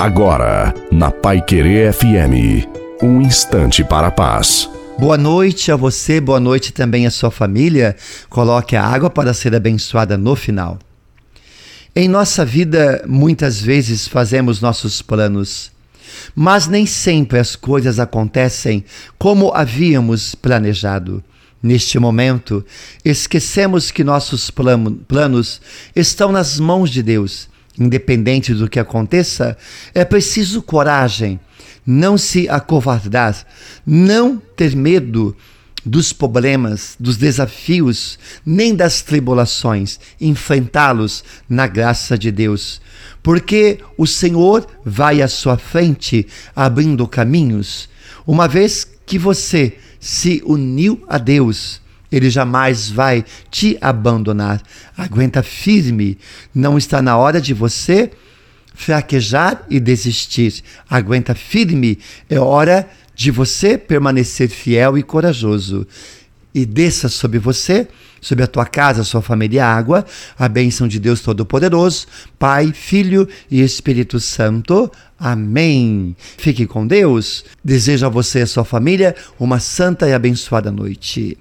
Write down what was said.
Agora, na Pai Querer FM, um instante para a paz. Boa noite a você, boa noite também à sua família. Coloque a água para ser abençoada no final. Em nossa vida, muitas vezes fazemos nossos planos, mas nem sempre as coisas acontecem como havíamos planejado. Neste momento, esquecemos que nossos planos estão nas mãos de Deus. Independente do que aconteça, é preciso coragem, não se acovardar, não ter medo dos problemas, dos desafios, nem das tribulações, enfrentá-los na graça de Deus. Porque o Senhor vai à sua frente, abrindo caminhos, uma vez que você se uniu a Deus, ele jamais vai te abandonar. Aguenta firme, não está na hora de você fraquejar e desistir. Aguenta firme, é hora de você permanecer fiel e corajoso. E desça sobre você, sobre a tua casa, sua família, a água, a bênção de Deus Todo-Poderoso, Pai, Filho e Espírito Santo. Amém. Fique com Deus. Desejo a você e a sua família uma santa e abençoada noite.